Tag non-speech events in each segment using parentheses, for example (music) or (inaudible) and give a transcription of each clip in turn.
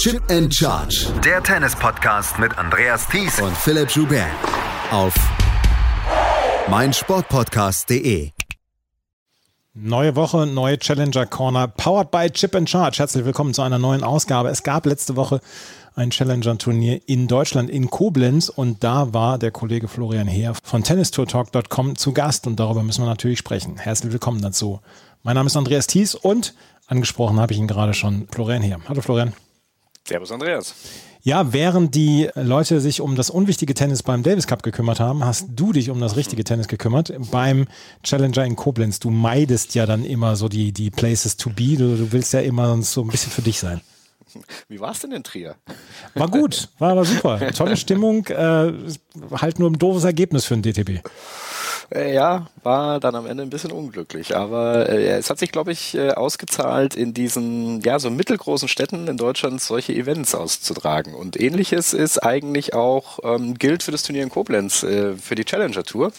Chip and Charge. Der Tennis-Podcast mit Andreas Thies und Philipp Joubert. Auf meinsportpodcast.de. Neue Woche, neue Challenger Corner, powered by Chip and Charge. Herzlich willkommen zu einer neuen Ausgabe. Es gab letzte Woche ein Challenger-Turnier in Deutschland, in Koblenz. Und da war der Kollege Florian Heer von tennistourtalk.com zu Gast. Und darüber müssen wir natürlich sprechen. Herzlich willkommen dazu. Mein Name ist Andreas Thies und angesprochen habe ich ihn gerade schon, Florian Heer. Hallo Florian. Servus Andreas. Ja, während die Leute sich um das unwichtige Tennis beim Davis Cup gekümmert haben, hast du dich um das richtige Tennis gekümmert beim Challenger in Koblenz. Du meidest ja dann immer so die, die Places to be. Du, du willst ja immer so ein bisschen für dich sein. Wie war es denn in Trier? War gut, war aber super. Tolle Stimmung, äh, halt nur ein doofes Ergebnis für ein DTB. Äh, ja, war dann am Ende ein bisschen unglücklich. Aber äh, es hat sich, glaube ich, äh, ausgezahlt, in diesen, ja, so mittelgroßen Städten in Deutschland solche Events auszutragen. Und ähnliches ist eigentlich auch, ähm, gilt für das Turnier in Koblenz, äh, für die Challenger Tour.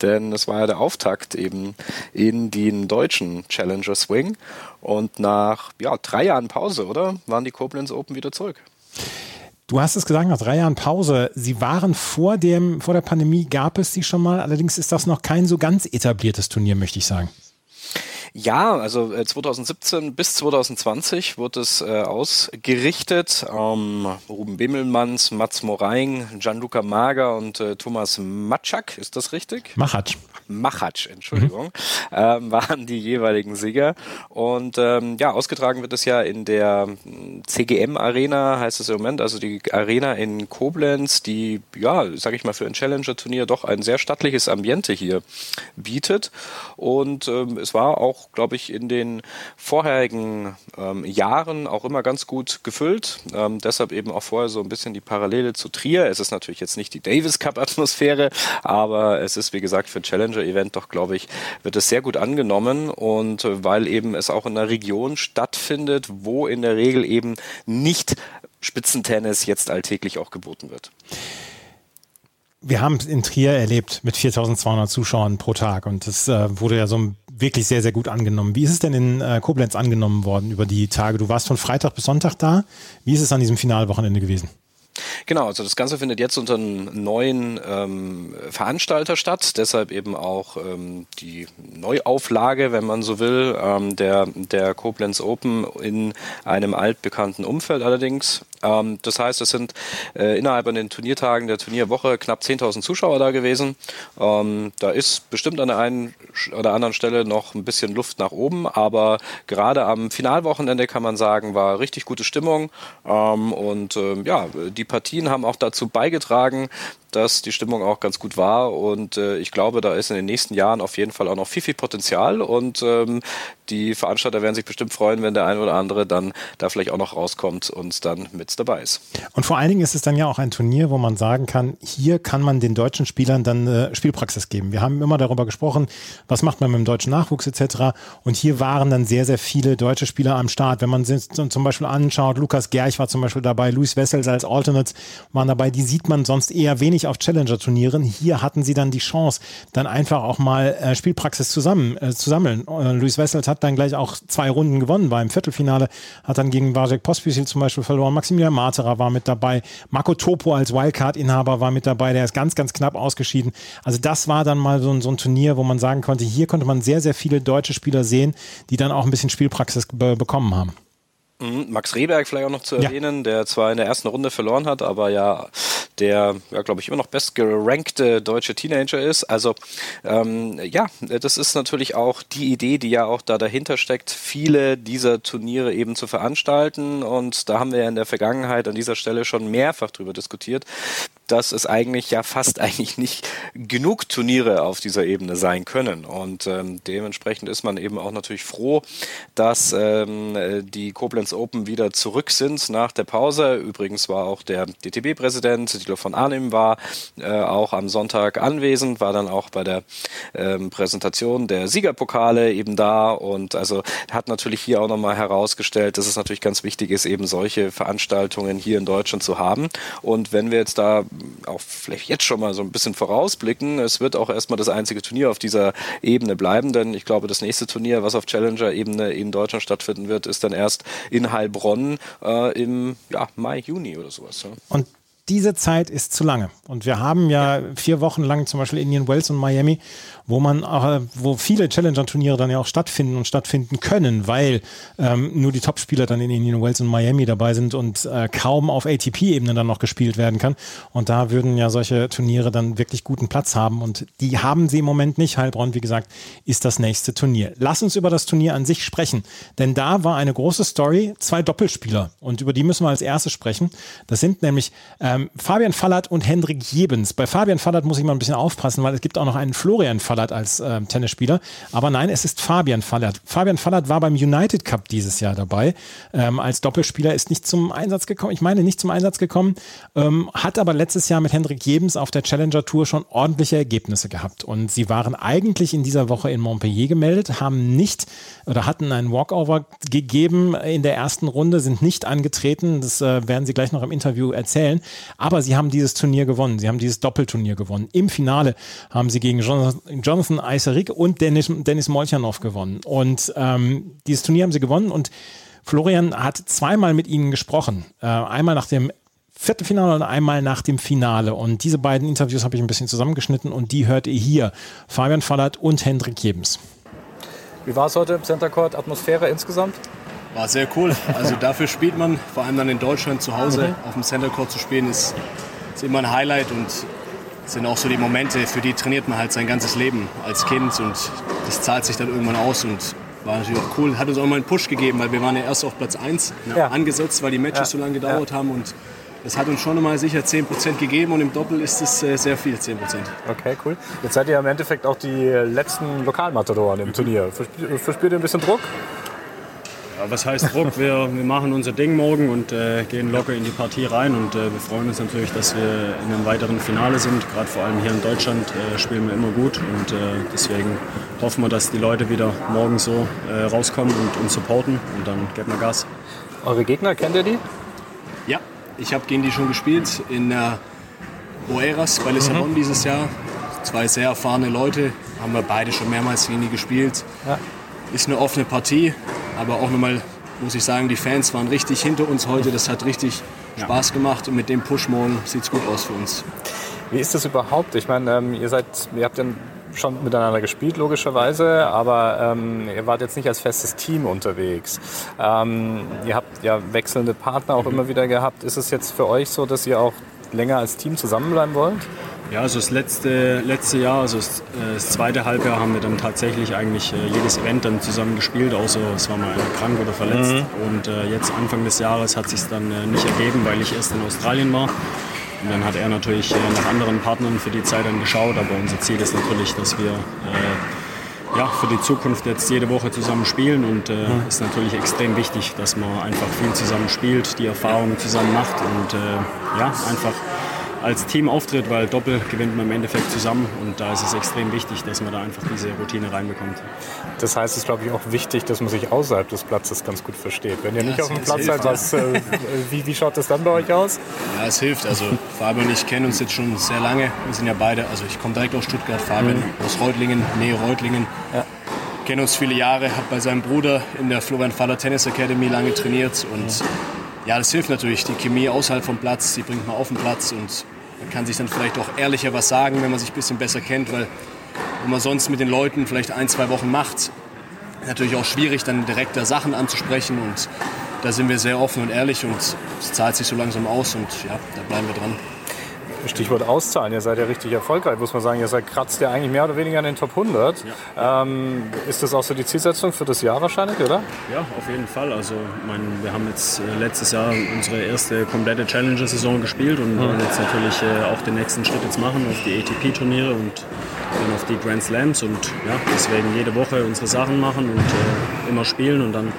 Denn es war ja der Auftakt eben in den deutschen Challenger Swing. Und nach ja, drei Jahren Pause, oder? Waren die Koblenz Open wieder zurück. Du hast es gesagt, nach drei Jahren Pause. Sie waren vor, dem, vor der Pandemie, gab es sie schon mal. Allerdings ist das noch kein so ganz etabliertes Turnier, möchte ich sagen. Ja, also 2017 äh, bis 2020 wurde es äh, ausgerichtet. Ähm, Ruben Bimmelmanns, Mats Moreing, Gianluca Mager und äh, Thomas Matschak, ist das richtig? Machatsch. Machatsch, Entschuldigung, mhm. ähm, waren die jeweiligen Sieger. Und ähm, ja, ausgetragen wird es ja in der hm, CGM Arena, heißt es im Moment, also die Arena in Koblenz, die, ja, sag ich mal, für ein Challenger-Turnier doch ein sehr stattliches Ambiente hier bietet. Und ähm, es war auch, glaube ich, in den vorherigen ähm, Jahren auch immer ganz gut gefüllt. Ähm, deshalb eben auch vorher so ein bisschen die Parallele zu Trier. Es ist natürlich jetzt nicht die Davis Cup-Atmosphäre, aber es ist, wie gesagt, für Challenger Event doch, glaube ich, wird es sehr gut angenommen und äh, weil eben es auch in einer Region stattfindet, wo in der Regel eben nicht Spitzentennis jetzt alltäglich auch geboten wird. Wir haben es in Trier erlebt mit 4200 Zuschauern pro Tag und das äh, wurde ja so wirklich sehr, sehr gut angenommen. Wie ist es denn in äh, Koblenz angenommen worden über die Tage? Du warst von Freitag bis Sonntag da. Wie ist es an diesem Finalwochenende gewesen? Genau, also das Ganze findet jetzt unter einem neuen ähm, Veranstalter statt, deshalb eben auch ähm, die Neuauflage, wenn man so will, ähm, der, der Koblenz Open in einem altbekannten Umfeld allerdings. Ähm, das heißt, es sind äh, innerhalb an den Turniertagen der Turnierwoche knapp 10.000 Zuschauer da gewesen. Ähm, da ist bestimmt an der einen oder anderen Stelle noch ein bisschen Luft nach oben, aber gerade am Finalwochenende kann man sagen, war richtig gute Stimmung ähm, und ja, die Partien haben auch dazu beigetragen, dass die Stimmung auch ganz gut war und äh, ich glaube, da ist in den nächsten Jahren auf jeden Fall auch noch viel, viel Potenzial und ähm, die Veranstalter werden sich bestimmt freuen, wenn der eine oder andere dann da vielleicht auch noch rauskommt und dann mit dabei ist. Und vor allen Dingen ist es dann ja auch ein Turnier, wo man sagen kann, hier kann man den deutschen Spielern dann äh, Spielpraxis geben. Wir haben immer darüber gesprochen, was macht man mit dem deutschen Nachwuchs etc. Und hier waren dann sehr, sehr viele deutsche Spieler am Start. Wenn man sich zum Beispiel anschaut, Lukas Gerch war zum Beispiel dabei, Luis Wessels als Alternates waren dabei, die sieht man sonst eher wenig auf Challenger-Turnieren. Hier hatten sie dann die Chance, dann einfach auch mal äh, Spielpraxis zusammen äh, zu sammeln. Äh, Luis Wessels hat dann gleich auch zwei Runden gewonnen, war im Viertelfinale, hat dann gegen Wajek Pospisil zum Beispiel verloren. Maximilian Materer war mit dabei. Marco Topo als Wildcard-Inhaber war mit dabei, der ist ganz, ganz knapp ausgeschieden. Also das war dann mal so ein, so ein Turnier, wo man sagen konnte, hier konnte man sehr, sehr viele deutsche Spieler sehen, die dann auch ein bisschen Spielpraxis be bekommen haben. Mhm, Max Rehberg vielleicht auch noch zu erwähnen, ja. der zwar in der ersten Runde verloren hat, aber ja der, ja, glaube ich, immer noch bestgerankte deutsche Teenager ist. Also ähm, ja, das ist natürlich auch die Idee, die ja auch da dahinter steckt, viele dieser Turniere eben zu veranstalten. Und da haben wir ja in der Vergangenheit an dieser Stelle schon mehrfach drüber diskutiert, dass es eigentlich ja fast (laughs) eigentlich nicht genug Turniere auf dieser Ebene sein können. Und ähm, dementsprechend ist man eben auch natürlich froh, dass ähm, die Koblenz Open wieder zurück sind nach der Pause. Übrigens war auch der DTB-Präsident, Thilo von Arnim, war äh, auch am Sonntag anwesend, war dann auch bei der ähm, Präsentation der Siegerpokale eben da und also hat natürlich hier auch nochmal herausgestellt, dass es natürlich ganz wichtig ist, eben solche Veranstaltungen hier in Deutschland zu haben. Und wenn wir jetzt da auch vielleicht jetzt schon mal so ein bisschen vorausblicken. Es wird auch erstmal das einzige Turnier auf dieser Ebene bleiben, denn ich glaube, das nächste Turnier, was auf Challenger-Ebene in Deutschland stattfinden wird, ist dann erst in Heilbronn äh, im ja, Mai, Juni oder sowas. Ja. Und diese Zeit ist zu lange. Und wir haben ja vier Wochen lang zum Beispiel Indian Wells und Miami wo man auch, äh, wo viele Challenger-Turniere dann ja auch stattfinden und stattfinden können, weil ähm, nur die Top-Spieler dann in Indian Wells und Miami dabei sind und äh, kaum auf ATP-Ebene dann noch gespielt werden kann. Und da würden ja solche Turniere dann wirklich guten Platz haben und die haben sie im Moment nicht. Heilbronn, wie gesagt, ist das nächste Turnier. Lass uns über das Turnier an sich sprechen, denn da war eine große Story, zwei Doppelspieler und über die müssen wir als erstes sprechen. Das sind nämlich ähm, Fabian Fallert und Hendrik Jebens. Bei Fabian Fallert muss ich mal ein bisschen aufpassen, weil es gibt auch noch einen Florian Fallert als äh, Tennisspieler. Aber nein, es ist Fabian Fallert. Fabian Fallert war beim United Cup dieses Jahr dabei. Ähm, als Doppelspieler ist nicht zum Einsatz gekommen. Ich meine, nicht zum Einsatz gekommen. Ähm, hat aber letztes Jahr mit Hendrik Jebens auf der Challenger Tour schon ordentliche Ergebnisse gehabt. Und sie waren eigentlich in dieser Woche in Montpellier gemeldet, haben nicht oder hatten einen Walkover gegeben in der ersten Runde, sind nicht angetreten. Das äh, werden sie gleich noch im Interview erzählen. Aber sie haben dieses Turnier gewonnen. Sie haben dieses Doppelturnier gewonnen. Im Finale haben sie gegen Jonathan Eiserik und Dennis, Dennis Molchanov gewonnen. Und ähm, dieses Turnier haben sie gewonnen und Florian hat zweimal mit ihnen gesprochen. Äh, einmal nach dem vierten Finale und einmal nach dem Finale. Und diese beiden Interviews habe ich ein bisschen zusammengeschnitten und die hört ihr hier. Fabian Fallert und Hendrik Jebens. Wie war es heute im Center Court? Atmosphäre insgesamt? War sehr cool. Also dafür spielt man, vor allem dann in Deutschland zu Hause mhm. auf dem Center Court zu spielen, ist, ist immer ein Highlight und sind auch so die Momente, für die trainiert man halt sein ganzes Leben als Kind und das zahlt sich dann irgendwann aus und war natürlich auch cool. Hat uns auch mal einen Push gegeben, weil wir waren ja erst auf Platz 1 ja. angesetzt, weil die Matches ja. so lange gedauert ja. haben und das hat uns schon mal sicher 10% gegeben und im Doppel ist es äh, sehr viel, 10%. Okay, cool. Jetzt seid ihr im Endeffekt auch die letzten Lokalmatadoren im Turnier. Verspürt ihr ein bisschen Druck? Ja, was heißt Druck? Wir, wir machen unser Ding morgen und äh, gehen locker in die Partie rein. Und äh, wir freuen uns natürlich, dass wir in einem weiteren Finale sind. Gerade vor allem hier in Deutschland äh, spielen wir immer gut. Und äh, deswegen hoffen wir, dass die Leute wieder morgen so äh, rauskommen und uns supporten. Und dann geben wir Gas. Eure Gegner, kennt ihr die? Ja, ich habe gegen die schon gespielt in der Oeras bei Lissabon mhm. dieses Jahr. Zwei sehr erfahrene Leute, haben wir beide schon mehrmals gegen die gespielt. Ja. Ist eine offene Partie. Aber auch nochmal, muss ich sagen, die Fans waren richtig hinter uns heute. Das hat richtig Spaß gemacht und mit dem Push morgen sieht es gut aus für uns. Wie ist das überhaupt? Ich meine, ähm, ihr seid, ihr habt dann schon miteinander gespielt, logischerweise, aber ähm, ihr wart jetzt nicht als festes Team unterwegs. Ähm, ihr habt ja wechselnde Partner auch immer wieder gehabt. Ist es jetzt für euch so, dass ihr auch länger als Team zusammenbleiben wollt? Ja, also das letzte, letzte Jahr, also das, äh, das zweite Halbjahr haben wir dann tatsächlich eigentlich äh, jedes Event dann zusammen gespielt, außer es war mal einer krank oder verletzt. Mhm. Und äh, jetzt Anfang des Jahres hat sich dann äh, nicht ergeben, weil ich erst in Australien war. Und dann hat er natürlich äh, nach anderen Partnern für die Zeit dann geschaut, aber unser Ziel ist natürlich, dass wir äh, ja, für die Zukunft jetzt jede Woche zusammen spielen und äh, mhm. ist natürlich extrem wichtig, dass man einfach viel zusammen spielt, die Erfahrungen zusammen macht und äh, ja, einfach als Team auftritt, weil Doppel gewinnt man im Endeffekt zusammen und da ist es extrem wichtig, dass man da einfach diese Routine reinbekommt. Das heißt, es ist glaube ich auch wichtig, dass man sich außerhalb des Platzes ganz gut versteht. Wenn ihr ja, nicht auf dem Platz seid, was, äh, wie, wie schaut das dann bei euch aus? Ja, es hilft. Also Fabian und ich kennen uns jetzt schon sehr lange. Wir sind ja beide, also ich komme direkt aus Stuttgart, Fabian mhm. aus Reutlingen, Nähe Reutlingen. Ja kennen uns viele Jahre, hat bei seinem Bruder in der Florian Faller Tennis Academy lange trainiert und mhm ja, das hilft natürlich. Die Chemie außerhalb vom Platz, die bringt man auf den Platz und man kann sich dann vielleicht auch ehrlicher was sagen, wenn man sich ein bisschen besser kennt, weil wenn man sonst mit den Leuten vielleicht ein, zwei Wochen macht, natürlich auch schwierig, dann direkt da Sachen anzusprechen und da sind wir sehr offen und ehrlich und es zahlt sich so langsam aus und ja, da bleiben wir dran. Stichwort Auszahlen, ihr seid ja richtig erfolgreich, muss man sagen. Ihr seid kratzt ja eigentlich mehr oder weniger an den Top 100. Ja. Ähm, ist das auch so die Zielsetzung für das Jahr wahrscheinlich, oder? Ja, auf jeden Fall. Also, mein, wir haben jetzt äh, letztes Jahr unsere erste komplette Challenger-Saison gespielt und mhm. wollen jetzt natürlich äh, auch den nächsten Schritt jetzt machen auf die ATP-Turniere und dann auf die Grand Slams und ja, deswegen jede Woche unsere Sachen machen und äh, immer spielen und dann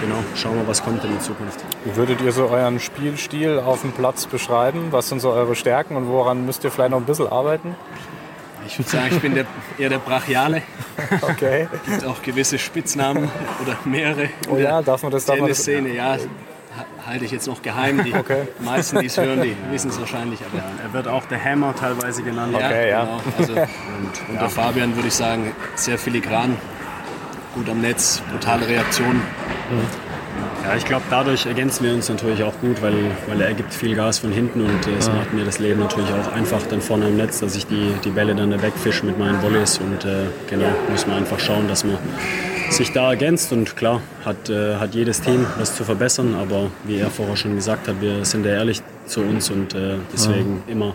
genau, schauen wir, was kommt in der Zukunft. Wie würdet ihr so euren Spielstil auf dem Platz beschreiben? Was sind so eure Stärken und woran müsst ihr vielleicht noch ein bisschen arbeiten? Ich würde sagen, ich bin der, eher der Brachiale. Okay. (laughs) Es gibt auch gewisse Spitznamen oder mehrere. Oh ja, darf man das? Darf man das? Szene, ja. halte ich jetzt noch geheim. Die okay. meisten, die es (laughs) hören, die wissen es wahrscheinlich. Aber er wird auch der Hammer teilweise genannt. Okay, ja. Genau. Also, (laughs) und, und ja. der Fabian würde ich sagen, sehr filigran, gut am Netz, brutale Reaktion. Ja, ich glaube, dadurch ergänzen wir uns natürlich auch gut, weil, weil er gibt viel Gas von hinten und äh, es macht mir das Leben natürlich auch einfach dann vorne im Netz, dass ich die, die Bälle dann da wegfische mit meinen Volleys und äh, genau, muss man einfach schauen, dass man sich da ergänzt und klar, hat, äh, hat jedes Team was zu verbessern, aber wie er vorher schon gesagt hat, wir sind ja ehrlich zu uns und äh, deswegen ja. immer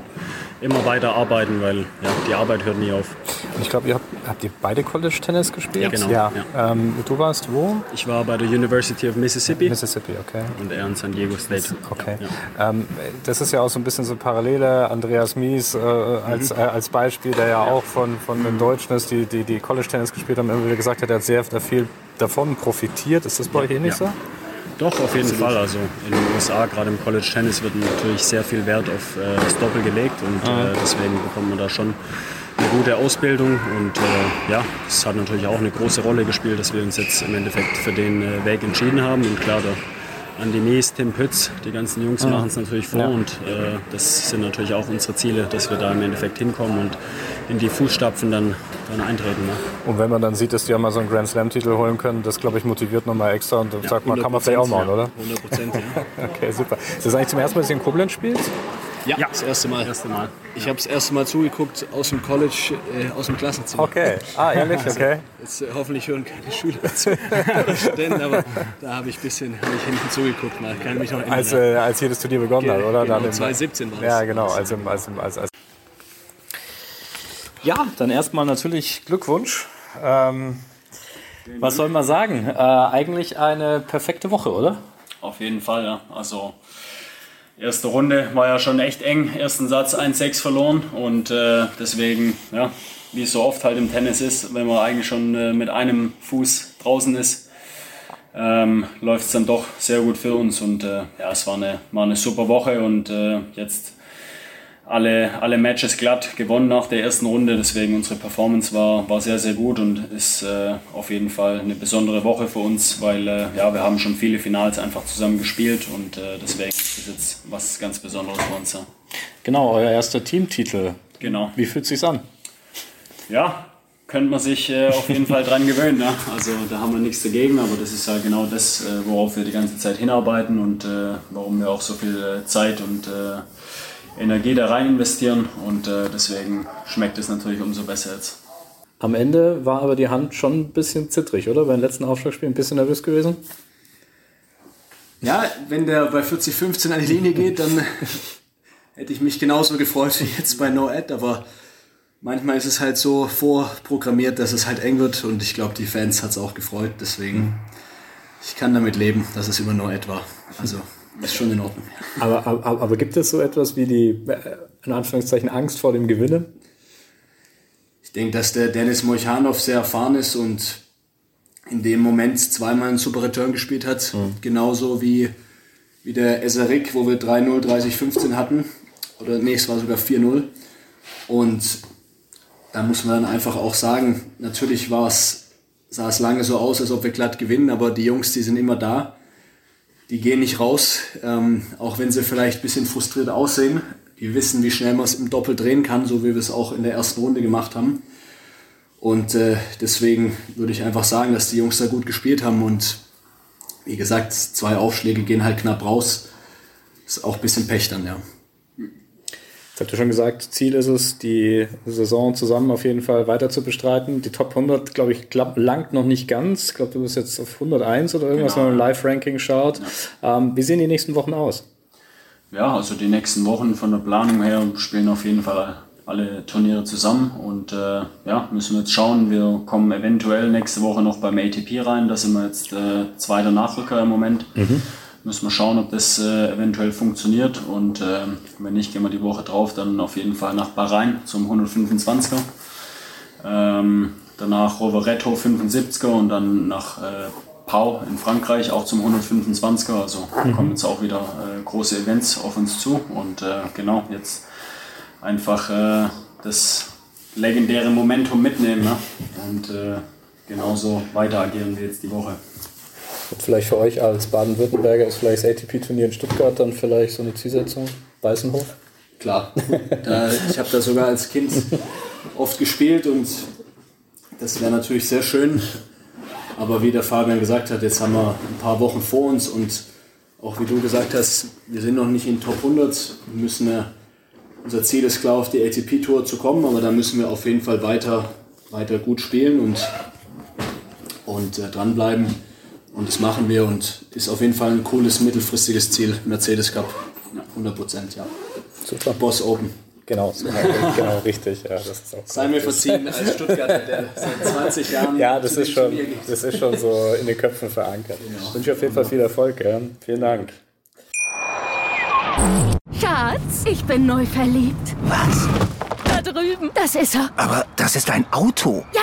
immer weiter arbeiten, weil ja, die Arbeit hört nie auf. Ich glaube, ihr habt, habt ihr beide College Tennis gespielt? Ja, genau. Ja. ja. Ähm, du warst wo? Ich war bei der University of Mississippi. Mississippi, okay. Und er in San Diego State. Okay. Ähm, das ist ja auch so ein bisschen so Parallele. Andreas Mies äh, als, mhm. äh, als Beispiel, der ja, auch von, von den Deutschen ist, die, die, die College Tennis gespielt haben, immer wieder gesagt hat, er hat sehr viel davon profitiert. Ist das bei euch ähnlich so? Doch, auf jeden Fall. Also in den USA, gerade im College Tennis, wird natürlich sehr viel Wert auf äh, das Doppel gelegt und äh, deswegen bekommt man da schon eine gute Ausbildung und äh, ja, es hat natürlich auch eine große Rolle gespielt, dass wir uns jetzt im Endeffekt für den äh, Weg entschieden haben und klar, der Andi Mies, Tim Pütz, die ganzen Jungs machen es natürlich vor ja. und äh, das sind natürlich auch unsere Ziele, dass wir da im Endeffekt hinkommen und in die Fußstapfen dann, dann eintreten. Ne? Und wenn man dann sieht, dass die auch mal so einen Grand Slam-Titel holen können, das glaube ich motiviert nochmal extra und ja, sagt man, kann man vielleicht auch machen, ja. oder? 100 Prozent, ja. (laughs) okay, super. Ist das eigentlich zum ersten Mal, dass ihr in Koblenz spielt? Ja, ja, das erste Mal. Das erste Mal. Ich habe das erste Mal zugeguckt aus dem College, äh, aus dem Klassenzimmer. Okay, ah, ehrlich, also, okay. Jetzt, äh, hoffentlich hören keine Schüler zu, (laughs) Studenten, aber da habe ich ein bisschen hab ich hinten zugeguckt. Mal. Kann mich noch erinnern, als, äh, als jedes Turnier begonnen Ge hat, oder? Genau, 2017 war es. Ja, genau, als, im, als, im, als, als ja, dann erstmal natürlich Glückwunsch. Ähm, was soll man sagen? Äh, eigentlich eine perfekte Woche, oder? Auf jeden Fall, ja. Also erste Runde war ja schon echt eng. Ersten Satz 1-6 verloren und äh, deswegen, ja, wie es so oft halt im Tennis ist, wenn man eigentlich schon äh, mit einem Fuß draußen ist, ähm, läuft es dann doch sehr gut für uns und äh, ja, es war eine, war eine super Woche und äh, jetzt alle, alle Matches glatt gewonnen nach der ersten Runde. Deswegen unsere Performance war, war sehr, sehr gut und ist äh, auf jeden Fall eine besondere Woche für uns, weil äh, ja, wir haben schon viele Finals einfach zusammen gespielt und äh, deswegen ist es jetzt was ganz Besonderes für uns. Ja. Genau, euer erster Teamtitel. Genau. Wie fühlt es sich an? Ja, könnte man sich äh, auf jeden Fall dran gewöhnen. Ne? Also da haben wir nichts dagegen, aber das ist ja genau das, äh, worauf wir die ganze Zeit hinarbeiten und äh, warum wir auch so viel Zeit und Energie da rein investieren und äh, deswegen schmeckt es natürlich umso besser jetzt. Am Ende war aber die Hand schon ein bisschen zittrig, oder? Beim letzten Aufschlagspiel ein bisschen nervös gewesen? Ja, wenn der bei 40-15 an die Linie geht, dann (laughs) hätte ich mich genauso gefreut wie jetzt bei No Ad, aber manchmal ist es halt so vorprogrammiert, dass es halt eng wird und ich glaube, die Fans hat es auch gefreut, deswegen ich kann damit leben, dass es immer No Ad war. Also ist schon in Ordnung. Aber, aber, aber gibt es so etwas wie die, äh, in Anführungszeichen, Angst vor dem Gewinnen? Ich denke, dass der Dennis Mochanov sehr erfahren ist und in dem Moment zweimal einen super Return gespielt hat. Mhm. Genauso wie, wie der Eserik, wo wir 3-0, 30-15 hatten. Oder nee, es war sogar 4-0. Und da muss man dann einfach auch sagen, natürlich war es, sah es lange so aus, als ob wir glatt gewinnen, aber die Jungs, die sind immer da die gehen nicht raus, ähm, auch wenn sie vielleicht ein bisschen frustriert aussehen. Die wissen, wie schnell man es im Doppel drehen kann, so wie wir es auch in der ersten Runde gemacht haben. Und äh, deswegen würde ich einfach sagen, dass die Jungs da gut gespielt haben. Und wie gesagt, zwei Aufschläge gehen halt knapp raus. Ist auch ein bisschen Pech dann, ja. Jetzt habt ihr schon gesagt, Ziel ist es, die Saison zusammen auf jeden Fall weiter zu bestreiten. Die Top 100, glaube ich, langt noch nicht ganz. Ich glaube, du bist jetzt auf 101 oder irgendwas, genau. wenn man im Live-Ranking schaut. Ja. Ähm, wie sehen die nächsten Wochen aus? Ja, also die nächsten Wochen von der Planung her spielen auf jeden Fall alle Turniere zusammen und äh, ja, müssen wir jetzt schauen. Wir kommen eventuell nächste Woche noch beim ATP rein. Da sind wir jetzt äh, zweiter Nachrücker im Moment. Mhm müssen wir schauen, ob das äh, eventuell funktioniert. Und äh, wenn nicht, gehen wir die Woche drauf dann auf jeden Fall nach Bahrain zum 125er. Ähm, danach Rovereto 75er und dann nach äh, Pau in Frankreich auch zum 125er. Also mhm. kommen jetzt auch wieder äh, große Events auf uns zu. Und äh, genau, jetzt einfach äh, das legendäre Momentum mitnehmen ne? und genauso weiter agieren wir jetzt die Woche. Vielleicht für euch als Baden-Württemberger ist vielleicht das ATP-Turnier in Stuttgart dann vielleicht so eine Zielsetzung? Weißenhof? Klar. Da, ich habe da sogar als Kind oft gespielt und das wäre natürlich sehr schön. Aber wie der Fabian gesagt hat, jetzt haben wir ein paar Wochen vor uns und auch wie du gesagt hast, wir sind noch nicht in Top 100, müssen wir, unser Ziel ist klar, auf die ATP-Tour zu kommen, aber da müssen wir auf jeden Fall weiter, weiter gut spielen und, und äh, dranbleiben. Und das machen wir und ist auf jeden Fall ein cooles mittelfristiges Ziel, Mercedes Cup. 100 Prozent, ja. Super. Boss Open. (laughs) Genau, genau, richtig. Ja, das ist auch Sei mir verziehen als Stuttgarter, der seit 20 Jahren. Ja, das ist, schon, das ist schon so in den Köpfen verankert. Genau. Ich wünsche auf jeden Fall viel Erfolg. Ja. Vielen Dank. Schatz, ich bin neu verliebt. Was? Da drüben. Das ist er. Aber das ist ein Auto. Ja,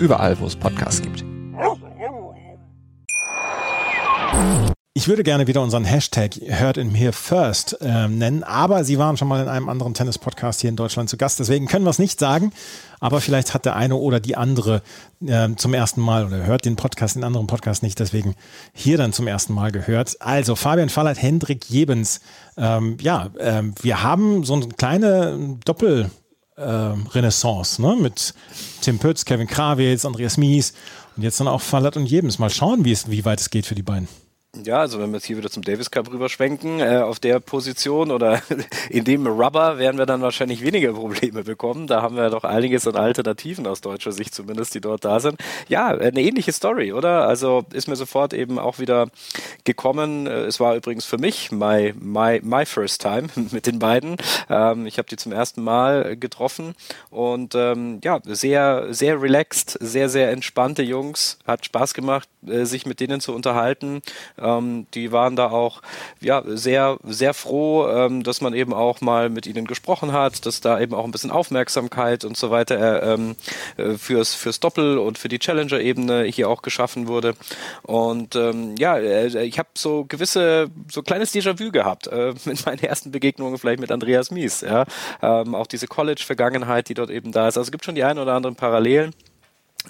Überall, wo es Podcasts gibt. Ich würde gerne wieder unseren Hashtag Heard in Here First ähm, nennen, aber Sie waren schon mal in einem anderen Tennis-Podcast hier in Deutschland zu Gast, deswegen können wir es nicht sagen. Aber vielleicht hat der eine oder die andere äh, zum ersten Mal oder hört den Podcast, den anderen Podcast nicht, deswegen hier dann zum ersten Mal gehört. Also Fabian Fallert, Hendrik Jebens. Ähm, ja, ähm, wir haben so eine kleine Doppel- Renaissance, ne? Mit Tim Pütz, Kevin Krawitz, Andreas Mies und jetzt dann auch Fallert und Jebens. Mal schauen, wie, es, wie weit es geht für die beiden. Ja, also wenn wir jetzt hier wieder zum Davis Cup rüberschwenken, äh, auf der Position oder (laughs) in dem Rubber werden wir dann wahrscheinlich weniger Probleme bekommen. Da haben wir doch einiges an Alternativen aus deutscher Sicht zumindest, die dort da sind. Ja, eine ähnliche Story, oder? Also ist mir sofort eben auch wieder gekommen. Äh, es war übrigens für mich my, my, my first time (laughs) mit den beiden. Ähm, ich habe die zum ersten Mal getroffen und ähm, ja, sehr, sehr relaxed, sehr, sehr entspannte Jungs. Hat Spaß gemacht, äh, sich mit denen zu unterhalten ähm, die waren da auch ja, sehr, sehr froh, ähm, dass man eben auch mal mit ihnen gesprochen hat, dass da eben auch ein bisschen Aufmerksamkeit und so weiter äh, ähm, äh, fürs, fürs Doppel und für die Challenger-Ebene hier auch geschaffen wurde. Und ähm, ja, äh, ich habe so gewisse, so kleines Déjà-vu gehabt äh, (laughs) mit meinen ersten Begegnungen vielleicht mit Andreas Mies. Ja? Ähm, auch diese College-Vergangenheit, die dort eben da ist. Also es gibt schon die ein oder anderen Parallelen.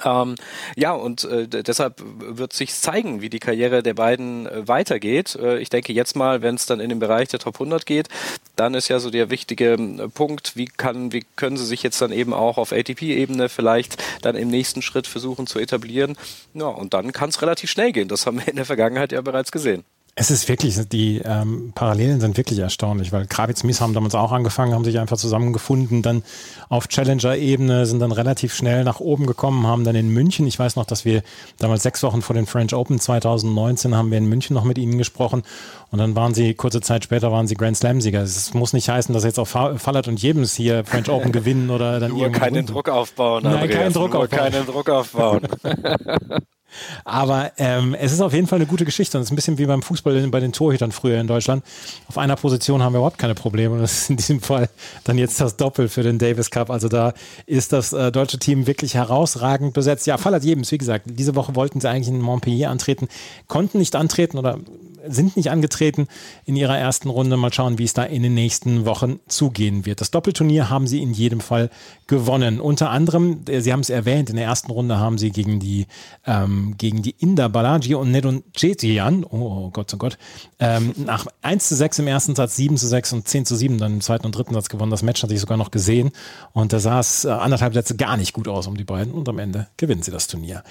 Ähm, ja, und äh, deshalb wird sich zeigen, wie die Karriere der beiden äh, weitergeht. Äh, ich denke jetzt mal, wenn es dann in den Bereich der Top 100 geht, dann ist ja so der wichtige äh, Punkt, wie kann, wie können sie sich jetzt dann eben auch auf ATP-Ebene vielleicht dann im nächsten Schritt versuchen zu etablieren. Ja, und dann kann es relativ schnell gehen. Das haben wir in der Vergangenheit ja bereits gesehen. Es ist wirklich, die ähm, Parallelen sind wirklich erstaunlich, weil Kravitz Mies haben damals auch angefangen, haben sich einfach zusammengefunden, dann auf Challenger-Ebene, sind dann relativ schnell nach oben gekommen, haben dann in München, ich weiß noch, dass wir damals sechs Wochen vor den French Open 2019 haben wir in München noch mit ihnen gesprochen und dann waren sie, kurze Zeit später waren sie Grand Slam-Sieger. Es muss nicht heißen, dass jetzt auch Fallert und Jebens hier French (laughs) Open gewinnen oder dann Nur keinen Druck aufbauen. Nein, keinen Druck aufbauen. keinen Druck aufbauen. (laughs) Aber ähm, es ist auf jeden Fall eine gute Geschichte und es ist ein bisschen wie beim Fußball bei den Torhütern früher in Deutschland. Auf einer Position haben wir überhaupt keine Probleme und das ist in diesem Fall dann jetzt das Doppel für den Davis Cup. Also da ist das äh, deutsche Team wirklich herausragend besetzt. Ja, Fall hat Jebens, wie gesagt, diese Woche wollten sie eigentlich in Montpellier antreten, konnten nicht antreten oder sind nicht angetreten in ihrer ersten Runde. Mal schauen, wie es da in den nächsten Wochen zugehen wird. Das Doppelturnier haben sie in jedem Fall gewonnen. Unter anderem, äh, Sie haben es erwähnt, in der ersten Runde haben sie gegen die ähm, gegen die Inder Balaji und Nedun Cetian, oh Gott, oh Gott, ähm, nach 1 zu 6 im ersten Satz, 7 zu 6 und 10 zu 7 dann im zweiten und dritten Satz gewonnen. Das Match hatte ich sogar noch gesehen und da sah es äh, anderthalb Sätze gar nicht gut aus um die beiden und am Ende gewinnen sie das Turnier.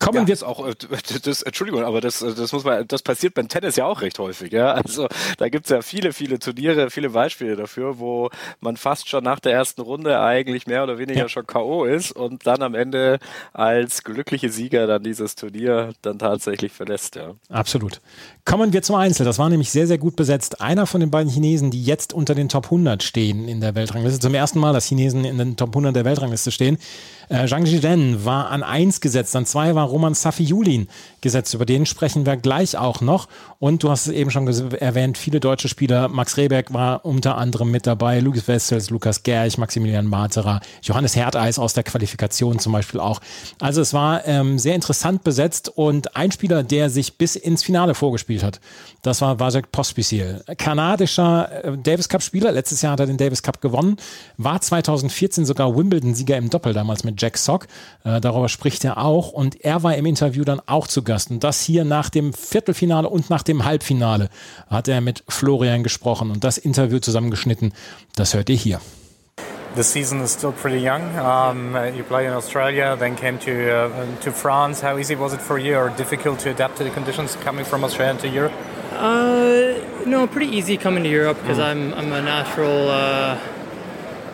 Kommen ja, wir auch, äh, das, Entschuldigung, aber das, das muss man, das passiert beim Tennis ja auch recht häufig, ja. Also da gibt's ja viele, viele Turniere, viele Beispiele dafür, wo man fast schon nach der ersten Runde eigentlich mehr oder weniger ja. schon K.O. ist und dann am Ende als glückliche Sieger dann dieses Turnier dann tatsächlich verlässt, ja. Absolut. Kommen wir zum Einzel. Das war nämlich sehr, sehr gut besetzt. Einer von den beiden Chinesen, die jetzt unter den Top 100 stehen in der Weltrangliste. Zum ersten Mal, dass Chinesen in den Top 100 der Weltrangliste stehen. Äh, Zhang Zhiden war an 1 gesetzt, an 2 war Roman Safi-Julin gesetzt. Über den sprechen wir gleich auch noch. Und du hast es eben schon erwähnt, viele deutsche Spieler. Max Rehberg war unter anderem mit dabei, Lukas Wessels, Lukas Gerch, Maximilian Materer, Johannes Herdeis aus der Qualifikation zum Beispiel auch. Also es war ähm, sehr interessant besetzt und ein Spieler, der sich bis ins Finale vorgespielt hat, das war Vasek Pospisil. Kanadischer äh, Davis Cup-Spieler, letztes Jahr hat er den Davis Cup gewonnen, war 2014 sogar Wimbledon-Sieger im Doppel damals mit Jack Sock. Äh, darüber spricht er auch und er war im Interview dann auch zu Gast. Und das hier nach dem Viertelfinale und nach dem Halbfinale hat er mit Florian gesprochen und das Interview zusammengeschnitten. Das hört ihr hier. the season is still pretty young. Um, you played in Australia, then came to uh, to France. How easy was it for you, or difficult to adapt to the conditions coming from Australia to Europe? Uh, no, pretty easy coming to Europe because mm. I'm I'm a natural uh,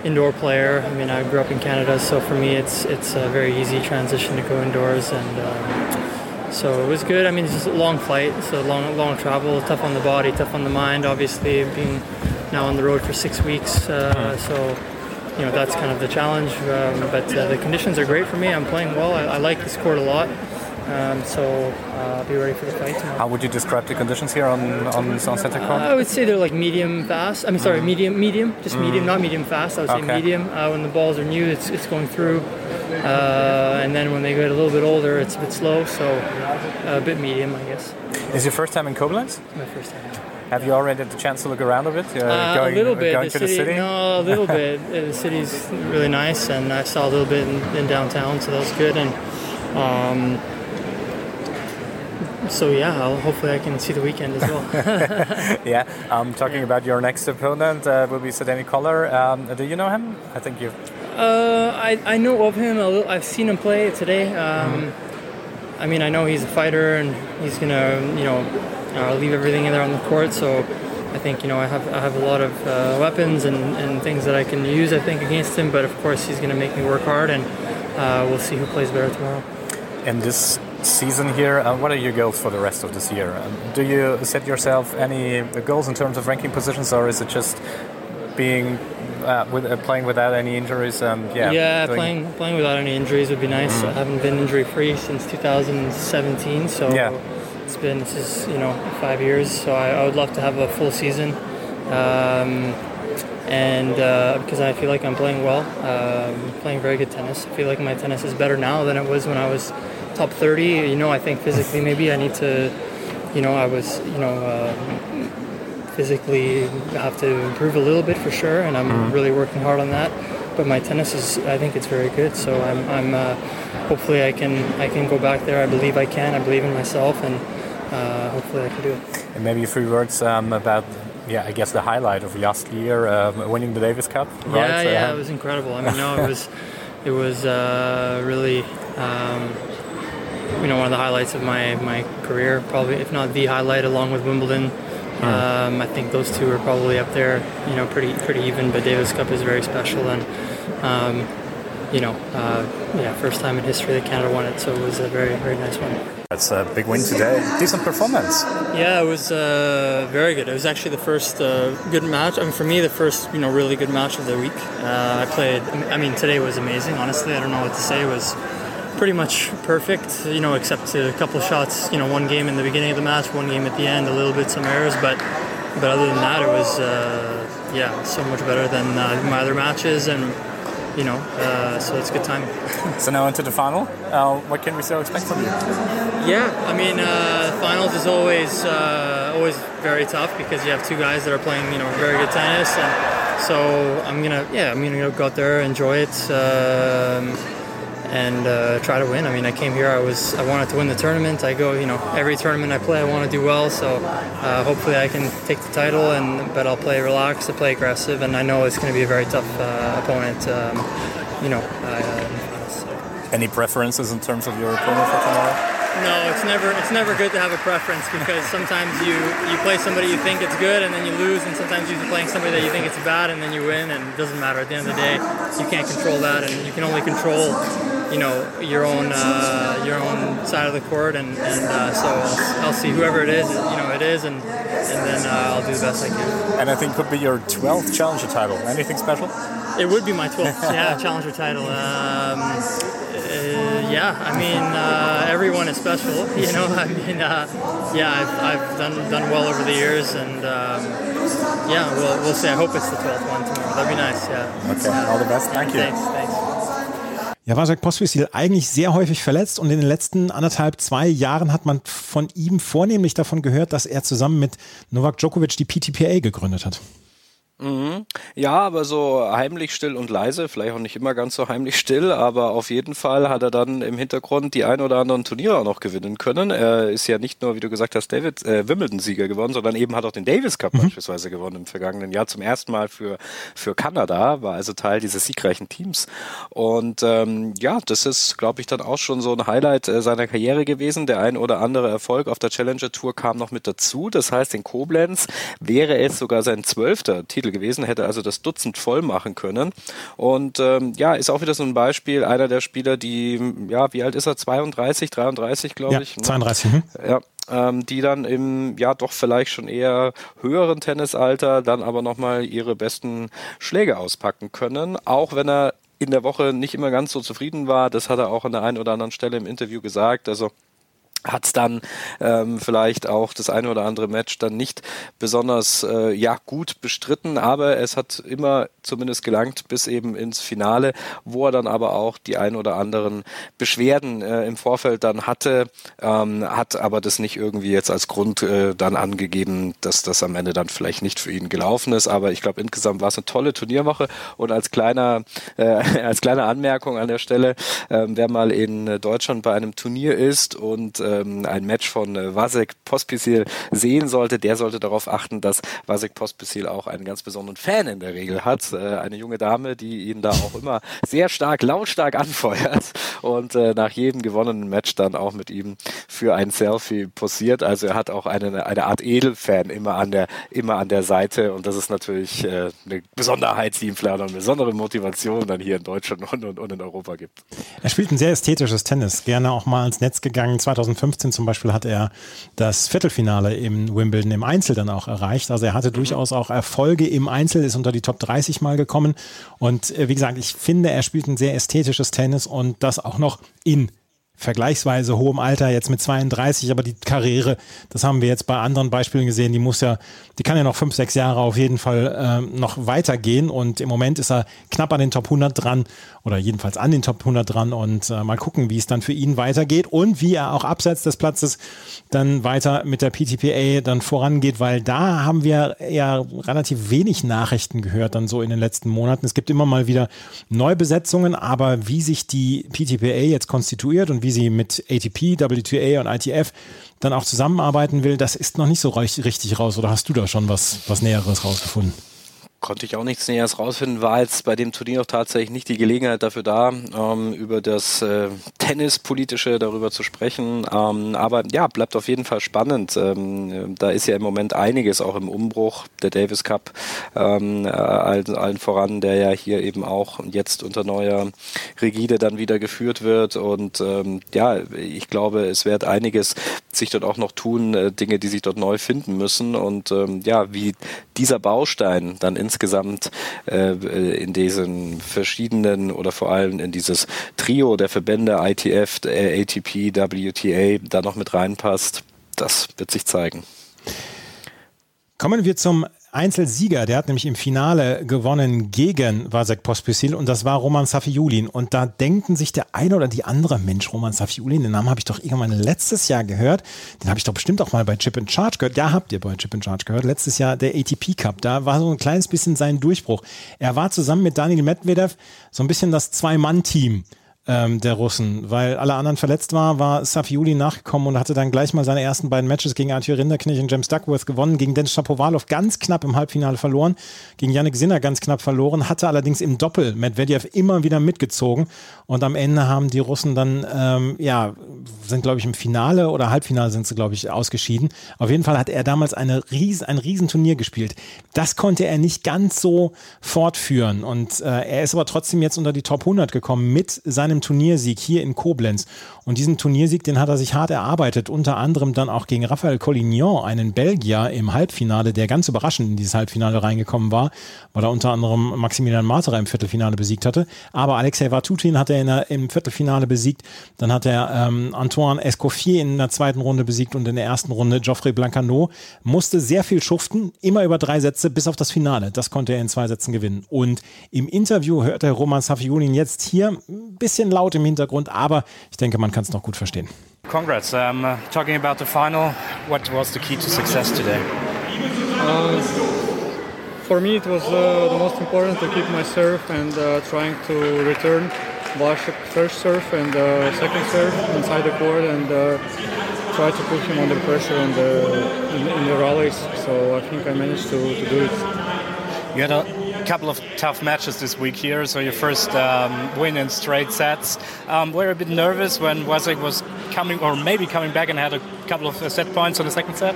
indoor player. I mean, I grew up in Canada, so for me, it's it's a very easy transition to go indoors, and um, so it was good. I mean, it's just a long flight, so long long travel, tough on the body, tough on the mind. Obviously, being now on the road for six weeks, uh, mm. so you know that's kind of the challenge. Um, but uh, the conditions are great for me. I'm playing well. I, I like this court a lot. Um, so uh, be ready for the fight tomorrow. How would you describe the conditions here on on Sunset Court? Uh, I would say they're like medium fast. I mean, sorry, mm. medium, medium, just mm. medium, not medium fast. I would say okay. medium. Uh, when the balls are new, it's, it's going through, uh, and then when they get a little bit older, it's a bit slow. So a bit medium, I guess. Is your first time in Koblenz? My first time. Have you already had the chance to look around a bit? Uh, uh going, a little bit. Going the to city, the city? No, a (laughs) little bit. The city's really nice, and I saw a little bit in, in downtown, so that was good. And um, so yeah, I'll, hopefully I can see the weekend as well. (laughs) yeah, um, talking yeah. about your next opponent uh, will be Sedani Collar. Um, do you know him? I think you. Uh, I I know of him. Little, I've seen him play today. Um, mm. I mean, I know he's a fighter and he's gonna you know uh, leave everything in there on the court. So I think you know I have I have a lot of uh, weapons and, and things that I can use. I think against him, but of course he's gonna make me work hard, and uh, we'll see who plays better tomorrow. And this season here. Uh, what are your goals for the rest of this year? Um, do you set yourself any goals in terms of ranking positions, or is it just being uh, with, uh, playing without any injuries? Um, yeah, yeah, playing playing without any injuries would be nice. Mm. I haven't been injury free since 2017, so yeah. it's been this is you know five years. So I, I would love to have a full season. Um, and uh, because I feel like I'm playing well, um, playing very good tennis. I feel like my tennis is better now than it was when I was top 30. You know, I think physically maybe I need to, you know, I was, you know, uh, physically have to improve a little bit for sure, and I'm mm-hmm. really working hard on that. But my tennis is, I think it's very good. So I'm, I'm uh, hopefully I can, I can go back there. I believe I can. I believe in myself, and uh, hopefully I can do it. And maybe a few words um, about yeah, I guess the highlight of last year, uh, winning the Davis Cup. Right? Yeah, yeah, it was incredible. I mean, no, it (laughs) was, it was uh, really, um, you know one of the highlights of my my career, probably if not the highlight, along with Wimbledon. Mm. Um, I think those two are probably up there, you know, pretty pretty even. But Davis Cup is very special, and um, you know, uh, yeah, first time in history that Canada won it, so it was a very very nice one. That's a big win today. Decent performance. Yeah, it was uh, very good. It was actually the first uh, good match. I mean, for me, the first you know really good match of the week. Uh, I played. I mean, today was amazing. Honestly, I don't know what to say. It was pretty much perfect, you know, except a couple shots, you know, one game in the beginning of the match, one game at the end, a little bit some errors, but but other than that, it was uh, yeah, so much better than uh, my other matches, and you know, uh, so it's a good time. (laughs) so now into the final. Uh, what can we still expect from you? Yeah, I mean, uh, finals is always uh, always very tough because you have two guys that are playing, you know, very good tennis, and so I'm gonna yeah, I'm gonna go out there, enjoy it. Um, and uh, try to win. I mean, I came here. I was I wanted to win the tournament. I go, you know, every tournament I play, I want to do well. So uh, hopefully, I can take the title. And but I'll play relaxed, I'll play aggressive, and I know it's going to be a very tough uh, opponent. Um, you know. So. Any preferences in terms of your opponent for tomorrow? No, it's never it's never good to have a preference because sometimes you you play somebody you think it's good and then you lose, and sometimes you're playing somebody that you think it's bad and then you win, and it doesn't matter. At the end of the day, you can't control that, and you can only control you know your own uh, your own side of the court, and, and uh, so I'll, I'll, see whoever it is, you know it is, and and then uh, I'll do the best I can. And I think could be your 12th challenger title. Anything special? It would be my 12th, (laughs) yeah, challenger title. Um, yeah, I mean, uh, everyone is special. (laughs) You know, I mean, uh, yeah, I've, I've, done done well over the years, and um, yeah, we'll we'll see. I hope it's the 12th one tomorrow. That'd be nice. Yeah. Okay. All the best. Thank you. Thanks. Thanks. Ja, war Jacques Pospisil eigentlich sehr häufig verletzt und in den letzten anderthalb, zwei Jahren hat man von ihm vornehmlich davon gehört, dass er zusammen mit Novak Djokovic die PTPA gegründet hat. Mhm. Ja, aber so heimlich still und leise, vielleicht auch nicht immer ganz so heimlich still, aber auf jeden Fall hat er dann im Hintergrund die ein oder anderen Turniere auch noch gewinnen können. Er ist ja nicht nur, wie du gesagt hast, David äh, Wimbledon-Sieger gewonnen, sondern eben hat auch den Davis Cup mhm. beispielsweise gewonnen im vergangenen Jahr zum ersten Mal für, für Kanada, war also Teil dieses siegreichen Teams. Und ähm, ja, das ist, glaube ich, dann auch schon so ein Highlight äh, seiner Karriere gewesen. Der ein oder andere Erfolg auf der Challenger Tour kam noch mit dazu. Das heißt, in Koblenz wäre es sogar sein zwölfter Titel Titel gewesen, hätte also das Dutzend voll machen können. Und ähm, ja, ist auch wieder so ein Beispiel, einer der Spieler, die, ja, wie alt ist er? 32, 33, glaube ja, ich. 32. Ne? Ja, ähm, die dann im ja doch vielleicht schon eher höheren Tennisalter dann aber nochmal ihre besten Schläge auspacken können, auch wenn er in der Woche nicht immer ganz so zufrieden war. Das hat er auch an der einen oder anderen Stelle im Interview gesagt. Also hat dann ähm, vielleicht auch das eine oder andere Match dann nicht besonders äh, ja gut bestritten, aber es hat immer zumindest gelangt bis eben ins Finale, wo er dann aber auch die ein oder anderen Beschwerden äh, im Vorfeld dann hatte, ähm, hat aber das nicht irgendwie jetzt als Grund äh, dann angegeben, dass das am Ende dann vielleicht nicht für ihn gelaufen ist. Aber ich glaube insgesamt war es eine tolle Turnierwoche und als kleiner äh, (laughs) als kleine Anmerkung an der Stelle, äh, wer mal in Deutschland bei einem Turnier ist und ähm, ein Match von äh, Vasek Pospisil sehen sollte, der sollte darauf achten, dass Vasek Pospisil auch einen ganz besonderen Fan in der Regel hat äh, eine junge Dame, die ihn da auch immer sehr stark, lautstark anfeuert und äh, nach jedem gewonnenen Match dann auch mit ihm für ein Selfie posiert. Also er hat auch eine, eine Art Edelfan immer an der, immer an der Seite und das ist natürlich äh, eine Besonderheit, die ihm vielleicht eine besondere Motivation dann hier in Deutschland und, und, und in Europa gibt. Er spielt ein sehr ästhetisches Tennis, gerne auch mal ins Netz gegangen. 2015 zum Beispiel hat er das Viertelfinale im Wimbledon im Einzel dann auch erreicht. Also er hatte mhm. durchaus auch Erfolge im Einzel, ist unter die Top 30 mal gekommen. Und äh, wie gesagt, ich finde, er spielt ein sehr ästhetisches Tennis und das auch noch in vergleichsweise hohem Alter, jetzt mit 32, aber die Karriere, das haben wir jetzt bei anderen Beispielen gesehen, die muss ja, die kann ja noch fünf, sechs Jahre auf jeden Fall äh, noch weitergehen und im Moment ist er knapp an den Top 100 dran oder jedenfalls an den Top 100 dran und äh, mal gucken, wie es dann für ihn weitergeht und wie er auch abseits des Platzes dann weiter mit der PTPA dann vorangeht, weil da haben wir ja relativ wenig Nachrichten gehört dann so in den letzten Monaten. Es gibt immer mal wieder Neubesetzungen, aber wie sich die PTPA jetzt konstituiert und wie sie mit ATP, WTA und ITF dann auch zusammenarbeiten will, das ist noch nicht so richtig raus. Oder hast du da schon was, was Näheres rausgefunden? Konnte ich auch nichts Näheres rausfinden, war jetzt bei dem Turnier auch tatsächlich nicht die Gelegenheit dafür da, ähm, über das äh, Tennispolitische darüber zu sprechen. Ähm, aber ja, bleibt auf jeden Fall spannend. Ähm, da ist ja im Moment einiges auch im Umbruch. Der Davis Cup ähm, äh, allen, allen voran, der ja hier eben auch jetzt unter neuer Rigide dann wieder geführt wird. Und ähm, ja, ich glaube, es wird einiges sich dort auch noch tun, äh, Dinge, die sich dort neu finden müssen. Und ähm, ja, wie dieser Baustein dann insgesamt äh, in diesen verschiedenen oder vor allem in dieses Trio der Verbände ITF, ATP, WTA da noch mit reinpasst, das wird sich zeigen. Kommen wir zum Einzelsieger, der hat nämlich im Finale gewonnen gegen Vasek Pospisil und das war Roman Safiulin. Und da denken sich der eine oder die andere, Mensch, Roman Safiulin, den Namen habe ich doch irgendwann letztes Jahr gehört. Den habe ich doch bestimmt auch mal bei Chip in Charge gehört. Ja, habt ihr bei Chip in Charge gehört. Letztes Jahr der ATP Cup. Da war so ein kleines bisschen sein Durchbruch. Er war zusammen mit Daniel Medvedev so ein bisschen das Zwei-Mann-Team ähm, der Russen. Weil alle anderen verletzt waren, war Safiuli nachgekommen und hatte dann gleich mal seine ersten beiden Matches gegen Arthur Rinderknecht und James Duckworth gewonnen, gegen Dennis Shapovalov ganz knapp im Halbfinale verloren, gegen Yannick Sinner ganz knapp verloren, hatte allerdings im Doppel Medvedev immer wieder mitgezogen und am Ende haben die Russen dann, ähm, ja, sind glaube ich im Finale oder Halbfinale sind sie glaube ich ausgeschieden. Auf jeden Fall hat er damals eine Ries ein Riesenturnier gespielt. Das konnte er nicht ganz so fortführen und äh, er ist aber trotzdem jetzt unter die Top 100 gekommen mit seinem einem Turniersieg hier in Koblenz. Und diesen Turniersieg, den hat er sich hart erarbeitet, unter anderem dann auch gegen Raphael Collignon, einen Belgier im Halbfinale, der ganz überraschend in dieses Halbfinale reingekommen war, weil er unter anderem Maximilian Marterer im Viertelfinale besiegt hatte. Aber Alexei Vatutin hat er der, im Viertelfinale besiegt. Dann hat er ähm, Antoine Escoffier in der zweiten Runde besiegt und in der ersten Runde Geoffrey Blancano. Musste sehr viel schuften, immer über drei Sätze bis auf das Finale. Das konnte er in zwei Sätzen gewinnen. Und im Interview hört der Roman Safiulin jetzt hier ein bisschen laut im Hintergrund, aber ich denke, man kann es noch gut verstehen. Congrats. Um, uh, talking about the final, what was the key to success today? Uh, for me, it was uh, the most important to keep my serve and uh, trying to return Bashak first serve and uh, second serve inside the court and uh, try to put him under pressure in the, in, in the rallies. So I think I managed to, to do it. You had a couple of tough matches this week here. So your first um, win in straight sets. Um, were a bit nervous when Wasik was coming, or maybe coming back and had a couple of set points on the second set?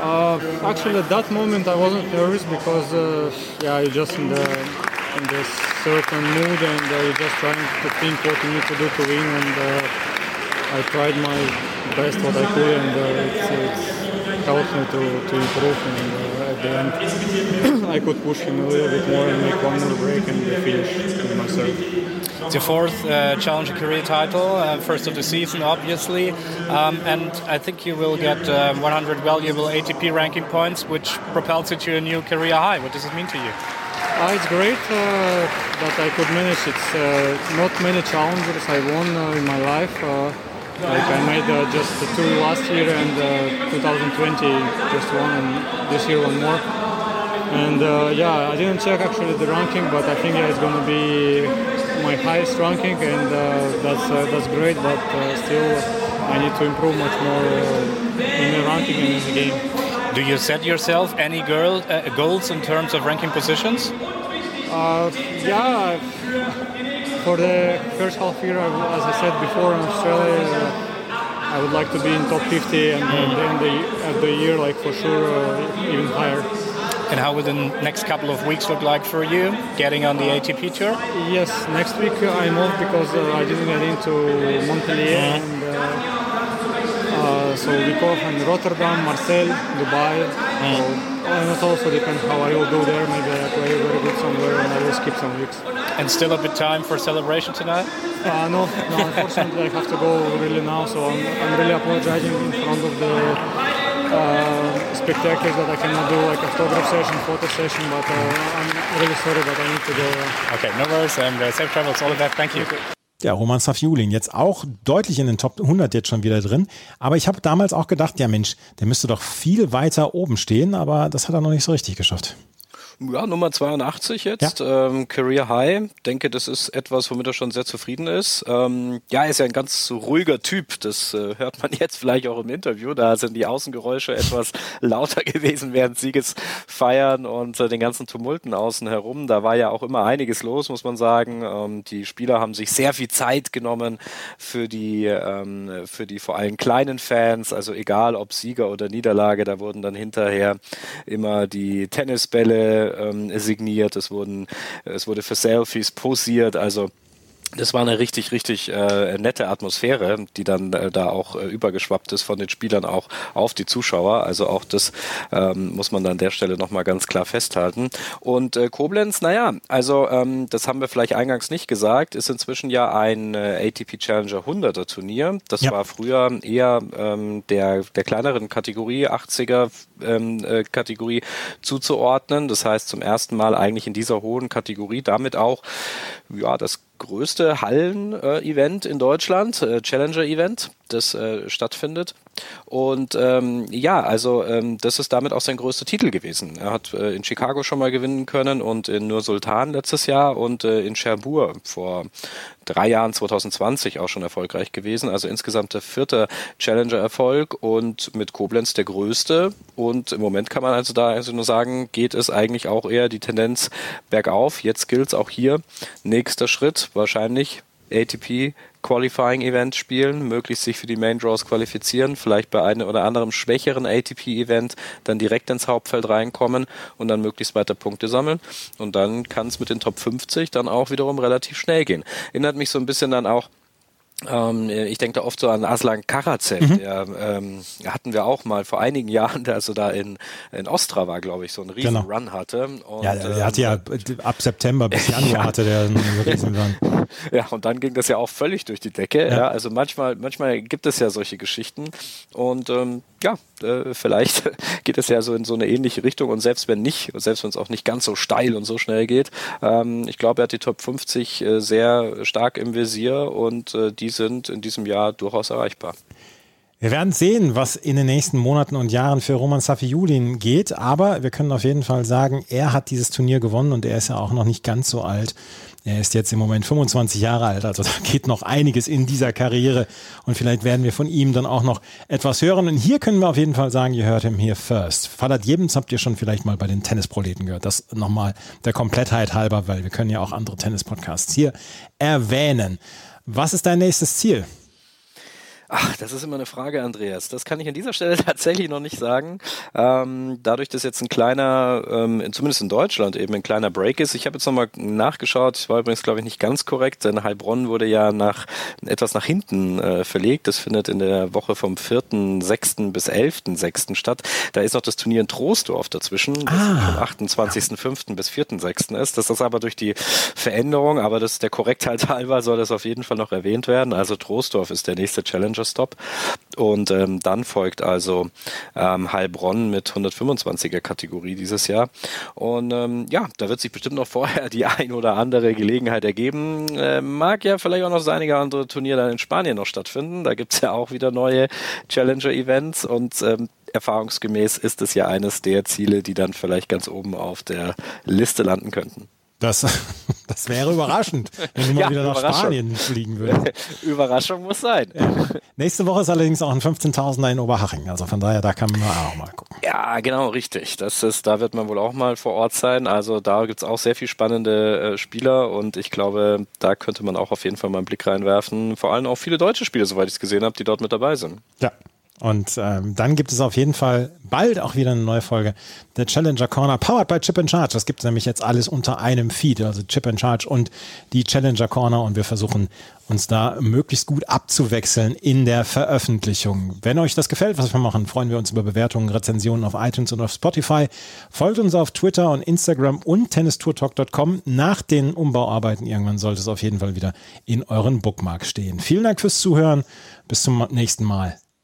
Uh, actually, at that moment, I wasn't nervous because, uh, yeah, you're just in the in this certain mood and uh, you're just trying to think what you need to do to win. And uh, I tried my best what I could, and uh, it's, it's helped me to, to improve. And, uh, at the end I could push him a little bit more and make one more break and finish myself. It's your fourth uh, Challenger career title, uh, first of the season, obviously, um, and I think you will get uh, 100 valuable ATP ranking points, which propels you to a new career high. What does it mean to you? Uh, it's great uh, that I could manage. It's uh, not many challengers I won in my life. Like I made uh, just two last year and uh, 2020 just one and this year one more. And uh, yeah, I didn't check actually the ranking, but I think yeah, it's gonna be my highest ranking, and uh, that's uh, that's great. But uh, still, I need to improve much more in the ranking and in the game. Do you set yourself any girl, goals in terms of ranking positions? yeah for the first half year, as I said before in Australia, uh, I would like to be in top 50, and then the, at the year, like for sure, uh, even higher. And how will the next couple of weeks look like for you, getting on the ATP tour? Yes, next week I'm off because uh, I didn't get into Montpellier. And, uh, uh, so we go from Rotterdam, Marseille, Dubai. So and it also depends how I will do there. Maybe I play very good somewhere and I will skip some weeks. And still a bit time for celebration tonight? Uh, no, no, unfortunately I have to go really now, so I'm, I'm really apologizing in front of the uh, spectators that I cannot do like a photograph session, photo session, but uh, I'm really sorry, but I need to go. Okay, no worries, and uh, safe travels, all of that. Thank you. Ja, Roman Safiulin, jetzt auch deutlich in den Top 100 jetzt schon wieder drin. Aber ich habe damals auch gedacht, ja Mensch, der müsste doch viel weiter oben stehen, aber das hat er noch nicht so richtig geschafft. Ja, Nummer 82 jetzt, ja. ähm, Career High. Denke, das ist etwas, womit er schon sehr zufrieden ist. Ähm, ja, er ist ja ein ganz ruhiger Typ. Das äh, hört man (laughs) jetzt vielleicht auch im Interview. Da sind die Außengeräusche etwas (laughs) lauter gewesen während Siegesfeiern und äh, den ganzen Tumulten außen herum. Da war ja auch immer einiges los, muss man sagen. Ähm, die Spieler haben sich sehr viel Zeit genommen für die, ähm, für die vor allem kleinen Fans. Also egal ob Sieger oder Niederlage, da wurden dann hinterher immer die Tennisbälle ähm, signiert, es wurden, es wurde für Selfies posiert, also das war eine richtig, richtig äh, nette Atmosphäre, die dann äh, da auch äh, übergeschwappt ist von den Spielern auch auf die Zuschauer. Also auch das ähm, muss man an der Stelle nochmal ganz klar festhalten. Und äh, Koblenz, naja, also ähm, das haben wir vielleicht eingangs nicht gesagt, ist inzwischen ja ein äh, ATP Challenger 100er Turnier. Das ja. war früher eher ähm, der, der kleineren Kategorie, 80er ähm, äh, Kategorie zuzuordnen. Das heißt zum ersten Mal eigentlich in dieser hohen Kategorie damit auch ja das größte Hallen-Event in Deutschland, äh, Challenger-Event, das äh, stattfindet. Und ähm, ja, also ähm, das ist damit auch sein größter Titel gewesen. Er hat äh, in Chicago schon mal gewinnen können und in Nur Sultan letztes Jahr und äh, in Cherbourg vor drei Jahren 2020 auch schon erfolgreich gewesen. Also insgesamt der vierte Challenger-Erfolg und mit Koblenz der größte. Und im Moment kann man also da also nur sagen, geht es eigentlich auch eher die Tendenz bergauf. Jetzt gilt es auch hier. Nächster Schritt wahrscheinlich ATP Qualifying Event spielen, möglichst sich für die Main Draws qualifizieren, vielleicht bei einem oder anderem schwächeren ATP Event dann direkt ins Hauptfeld reinkommen und dann möglichst weiter Punkte sammeln. Und dann kann es mit den Top 50 dann auch wiederum relativ schnell gehen. Erinnert mich so ein bisschen dann auch ähm, ich denke da oft so an Aslan Karacev, mhm. der ähm, hatten wir auch mal vor einigen Jahren, der also da in, in Ostra war, glaube ich, so einen riesen genau. Run hatte. Und, ja, der, der hatte ja ähm, ab September bis Januar ja. hatte der einen (laughs) riesen Run. Ja, und dann ging das ja auch völlig durch die Decke. Ja. ja also manchmal, manchmal gibt es ja solche Geschichten und ähm, ja, äh, vielleicht (laughs) geht es ja so in so eine ähnliche Richtung und selbst wenn nicht, selbst wenn es auch nicht ganz so steil und so schnell geht, ähm, ich glaube, er hat die Top 50 äh, sehr stark im Visier und äh, die sind in diesem Jahr durchaus erreichbar. Wir werden sehen, was in den nächsten Monaten und Jahren für Roman Safiulin geht, aber wir können auf jeden Fall sagen, er hat dieses Turnier gewonnen und er ist ja auch noch nicht ganz so alt. Er ist jetzt im Moment 25 Jahre alt, also da geht noch einiges in dieser Karriere und vielleicht werden wir von ihm dann auch noch etwas hören. Und hier können wir auf jeden Fall sagen, ihr hört him here first. Fadat Jebens habt ihr schon vielleicht mal bei den Tennisproleten gehört. Das nochmal der Komplettheit halber, weil wir können ja auch andere Tennis-Podcasts hier erwähnen. Was ist dein nächstes Ziel? Ach, das ist immer eine Frage, Andreas. Das kann ich an dieser Stelle (laughs) tatsächlich noch nicht sagen. Ähm, dadurch, dass jetzt ein kleiner, ähm, zumindest in Deutschland eben ein kleiner Break ist. Ich habe jetzt nochmal nachgeschaut. Ich war übrigens, glaube ich, nicht ganz korrekt, denn Heilbronn wurde ja nach etwas nach hinten äh, verlegt. Das findet in der Woche vom 4.6. bis 11.6. statt. Da ist noch das Turnier in Troisdorf dazwischen, das ah. vom 28.5. bis 4.6. ist. Das ist aber durch die Veränderung, aber das der Korrektheit halber soll das auf jeden Fall noch erwähnt werden. Also Troisdorf ist der nächste Challenge Challenger Stop. Und ähm, dann folgt also ähm, Heilbronn mit 125er Kategorie dieses Jahr. Und ähm, ja, da wird sich bestimmt noch vorher die ein oder andere Gelegenheit ergeben. Äh, mag ja vielleicht auch noch das einige andere Turnier dann in Spanien noch stattfinden. Da gibt es ja auch wieder neue Challenger-Events und ähm, erfahrungsgemäß ist es ja eines der Ziele, die dann vielleicht ganz oben auf der Liste landen könnten. Das, (laughs) das wäre überraschend, wenn du mal (laughs) ja, wieder nach Spanien fliegen würdest. (laughs) Überraschung muss sein. Ja. Nächste Woche ist allerdings auch ein 15.000er in Oberhaching. Also von daher, da kann man auch mal gucken. Ja, genau, richtig. Das ist, da wird man wohl auch mal vor Ort sein. Also da gibt es auch sehr viel spannende äh, Spieler und ich glaube, da könnte man auch auf jeden Fall mal einen Blick reinwerfen. Vor allem auch viele deutsche Spieler, soweit ich es gesehen habe, die dort mit dabei sind. Ja, und ähm, dann gibt es auf jeden Fall bald auch wieder eine neue Folge der Challenger Corner, powered by Chip and Charge. Das gibt es nämlich jetzt alles unter einem Feed, also Chip and Charge und die Challenger Corner. Und wir versuchen uns da möglichst gut abzuwechseln in der Veröffentlichung. Wenn euch das gefällt, was wir machen, freuen wir uns über Bewertungen, Rezensionen auf iTunes und auf Spotify. Folgt uns auf Twitter und Instagram und tennistourtalk.com. Nach den Umbauarbeiten irgendwann sollte es auf jeden Fall wieder in euren Bookmark stehen. Vielen Dank fürs Zuhören. Bis zum nächsten Mal.